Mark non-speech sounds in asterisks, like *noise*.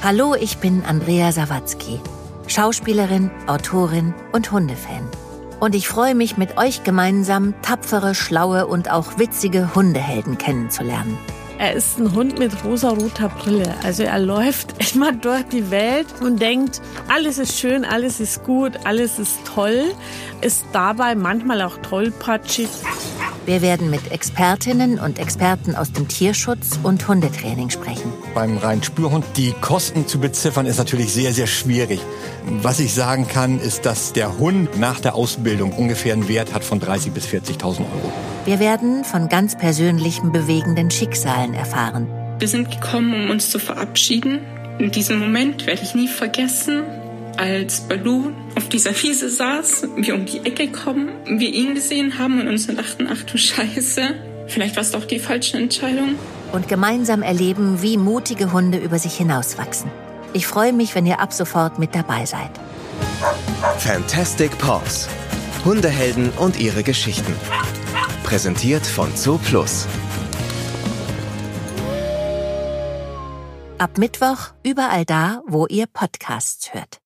Hallo, ich bin Andrea Sawatzki, Schauspielerin, Autorin und Hundefan. Und ich freue mich, mit euch gemeinsam tapfere, schlaue und auch witzige Hundehelden kennenzulernen. Er ist ein Hund mit rosa-roter Brille. Also er läuft *laughs* immer durch die Welt und denkt, alles ist schön, alles ist gut, alles ist toll. Ist dabei manchmal auch tollpatschig. Wir werden mit Expertinnen und Experten aus dem Tierschutz und Hundetraining sprechen. Beim reinen Spürhund die Kosten zu beziffern ist natürlich sehr, sehr schwierig. Was ich sagen kann, ist, dass der Hund nach der Ausbildung ungefähr einen Wert hat von 30.000 bis 40.000 Euro. Wir werden von ganz persönlichen bewegenden Schicksalen erfahren. Wir sind gekommen, um uns zu verabschieden. In diesem Moment werde ich nie vergessen, als Baloo auf dieser Wiese saß, wir um die Ecke kommen, wir ihn gesehen haben und uns dachten, ach du Scheiße, vielleicht war es doch die falsche Entscheidung. Und gemeinsam erleben, wie mutige Hunde über sich hinauswachsen. Ich freue mich, wenn ihr ab sofort mit dabei seid. Fantastic Paws. Hundehelden und ihre Geschichten. Präsentiert von Zoo Plus. Ab Mittwoch überall da, wo ihr Podcasts hört.